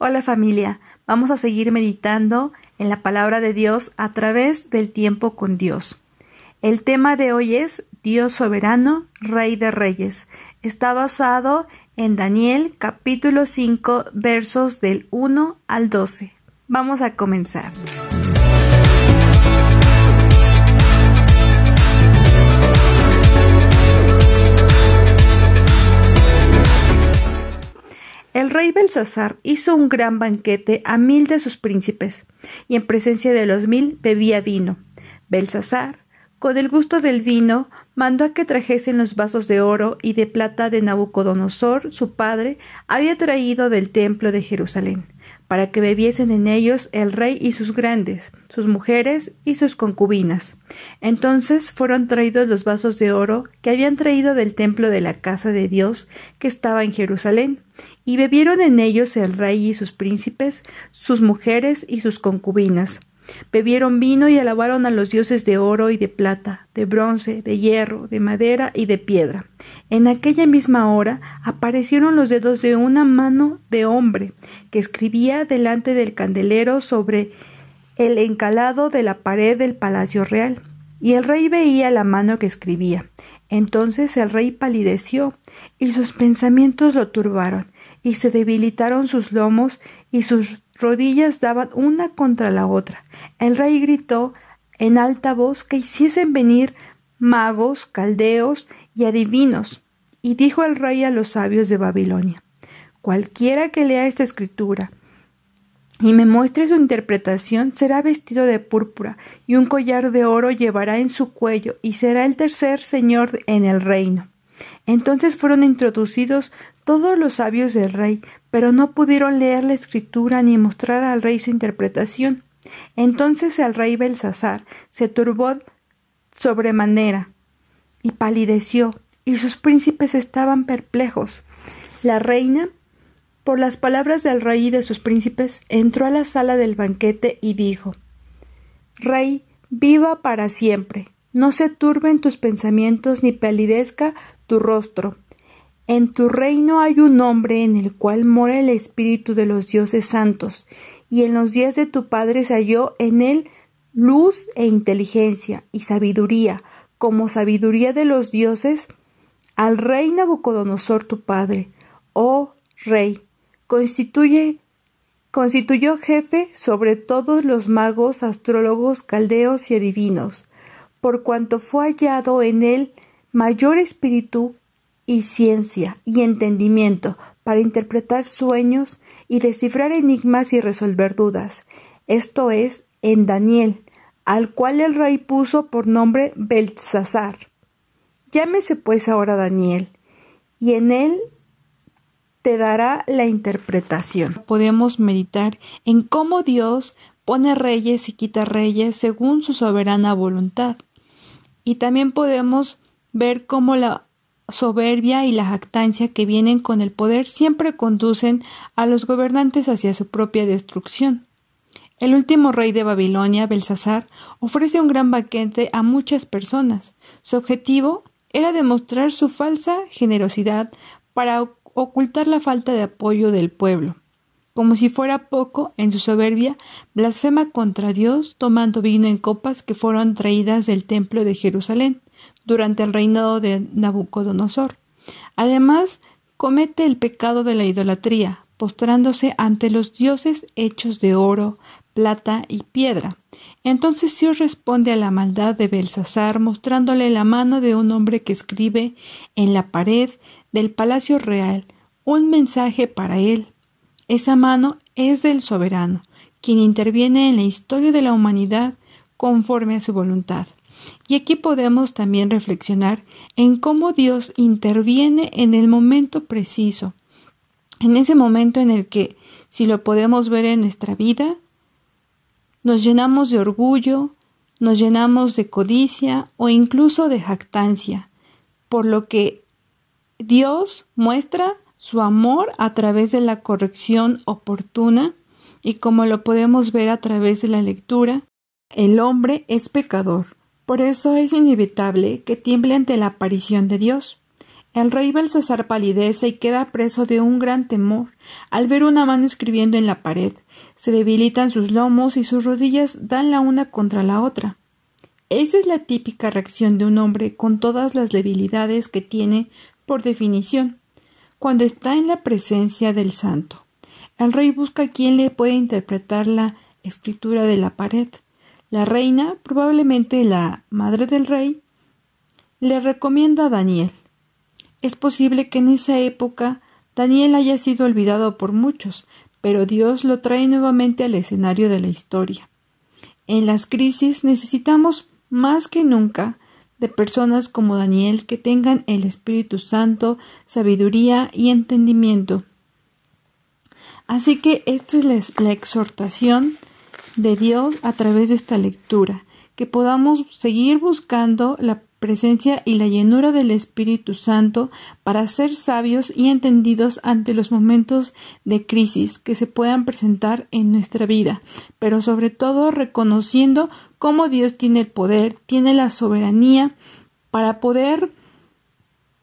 Hola familia, vamos a seguir meditando en la palabra de Dios a través del tiempo con Dios. El tema de hoy es Dios soberano, Rey de Reyes. Está basado en Daniel capítulo 5 versos del 1 al 12. Vamos a comenzar. El rey Belsasar hizo un gran banquete a mil de sus príncipes, y en presencia de los mil bebía vino. Belsasar, con el gusto del vino, mandó a que trajesen los vasos de oro y de plata de Nabucodonosor, su padre, había traído del templo de Jerusalén, para que bebiesen en ellos el rey y sus grandes, sus mujeres y sus concubinas. Entonces fueron traídos los vasos de oro que habían traído del templo de la casa de Dios que estaba en Jerusalén, y bebieron en ellos el rey y sus príncipes, sus mujeres y sus concubinas. Bebieron vino y alabaron a los dioses de oro y de plata, de bronce, de hierro, de madera y de piedra. En aquella misma hora aparecieron los dedos de una mano de hombre que escribía delante del candelero sobre el encalado de la pared del palacio real. Y el rey veía la mano que escribía. Entonces el rey palideció, y sus pensamientos lo turbaron, y se debilitaron sus lomos, y sus rodillas daban una contra la otra. El rey gritó en alta voz que hiciesen venir magos, caldeos y adivinos, y dijo el rey a los sabios de Babilonia, cualquiera que lea esta escritura y me muestre su interpretación, será vestido de púrpura, y un collar de oro llevará en su cuello, y será el tercer señor en el reino. Entonces fueron introducidos todos los sabios del rey, pero no pudieron leer la escritura ni mostrar al rey su interpretación. Entonces el rey Belsasar se turbó sobremanera y palideció, y sus príncipes estaban perplejos. La reina, por las palabras del rey y de sus príncipes, entró a la sala del banquete y dijo Rey, viva para siempre. No se turben tus pensamientos ni palidezca tu rostro. En tu reino hay un hombre en el cual mora el espíritu de los dioses santos, y en los días de tu padre se halló en él luz e inteligencia y sabiduría, como sabiduría de los dioses, al rey Nabucodonosor tu padre, oh rey, constituye constituyó jefe sobre todos los magos, astrólogos, caldeos y adivinos, por cuanto fue hallado en él mayor espíritu y ciencia y entendimiento para interpretar sueños y descifrar enigmas y resolver dudas. Esto es en Daniel, al cual el rey puso por nombre Belsasar. Llámese pues ahora Daniel, y en él te dará la interpretación. Podemos meditar en cómo Dios pone reyes y quita reyes según su soberana voluntad. Y también podemos ver cómo la soberbia y la jactancia que vienen con el poder siempre conducen a los gobernantes hacia su propia destrucción. El último rey de Babilonia, Belsasar, ofrece un gran banquete a muchas personas. Su objetivo era demostrar su falsa generosidad para ocultar la falta de apoyo del pueblo. Como si fuera poco, en su soberbia, blasfema contra Dios tomando vino en copas que fueron traídas del templo de Jerusalén durante el reinado de Nabucodonosor. Además, comete el pecado de la idolatría, postrándose ante los dioses hechos de oro, plata y piedra. Entonces Dios responde a la maldad de Belsasar mostrándole la mano de un hombre que escribe en la pared del palacio real un mensaje para él. Esa mano es del soberano, quien interviene en la historia de la humanidad conforme a su voluntad. Y aquí podemos también reflexionar en cómo Dios interviene en el momento preciso, en ese momento en el que, si lo podemos ver en nuestra vida, nos llenamos de orgullo, nos llenamos de codicia o incluso de jactancia, por lo que Dios muestra su amor a través de la corrección oportuna y como lo podemos ver a través de la lectura, el hombre es pecador por eso es inevitable que tiemble ante la aparición de Dios. El rey Belsasar palidece y queda preso de un gran temor al ver una mano escribiendo en la pared. Se debilitan sus lomos y sus rodillas dan la una contra la otra. Esa es la típica reacción de un hombre con todas las debilidades que tiene por definición cuando está en la presencia del santo. El rey busca a quien le pueda interpretar la escritura de la pared. La reina, probablemente la madre del rey, le recomienda a Daniel. Es posible que en esa época Daniel haya sido olvidado por muchos, pero Dios lo trae nuevamente al escenario de la historia. En las crisis necesitamos más que nunca de personas como Daniel que tengan el Espíritu Santo, sabiduría y entendimiento. Así que esta es la, exhortación de Dios a través de esta lectura, que podamos seguir buscando la presencia y la llenura del Espíritu Santo para ser sabios y entendidos ante los momentos de crisis que se puedan presentar en nuestra vida, pero sobre todo reconociendo cómo Dios tiene el poder, tiene la soberanía para poder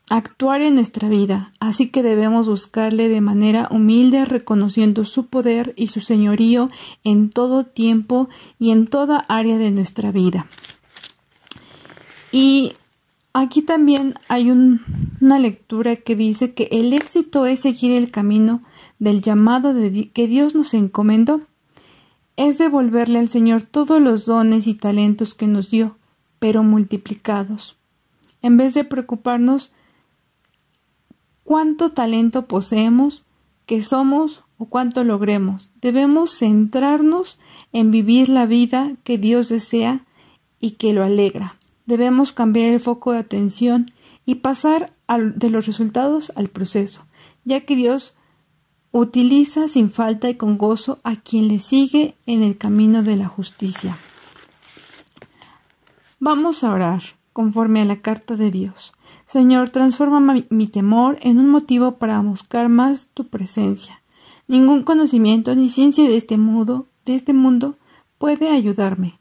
actuar en nuestra vida, así que debemos buscarle de manera humilde, reconociendo su poder y su señorío en todo tiempo y en toda área de nuestra vida. Y aquí también hay una lectura que dice que el éxito es seguir el camino del llamado que Dios nos encomendó. Es devolverle al Señor todos los dones y talentos que nos dio, pero multiplicados. En vez de preocuparnos cuánto talento poseemos, qué somos o cuánto logremos, debemos centrarnos en vivir la vida que Dios desea y que lo alegra debemos cambiar el foco de atención y pasar de los resultados al proceso, ya que Dios utiliza sin falta y con gozo a quien le sigue en el camino de la justicia. Vamos a orar conforme a la carta de Dios. Señor, transforma mi temor en un motivo para buscar más tu presencia. Ningún conocimiento ni ciencia de este mundo, de este mundo puede ayudarme.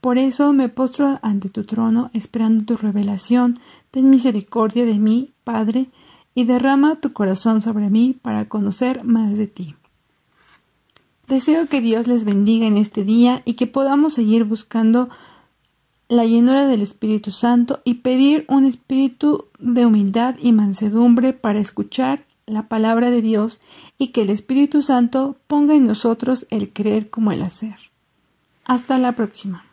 Por eso me postro ante tu trono, esperando tu revelación. Ten misericordia de mí, Padre, y derrama tu corazón sobre mí para conocer más de ti. Deseo que Dios les bendiga en este día y que podamos seguir buscando la llenura del Espíritu Santo y pedir un espíritu de humildad y mansedumbre para escuchar la palabra de Dios y que el Espíritu Santo ponga en nosotros el creer como el hacer. Hasta la próxima.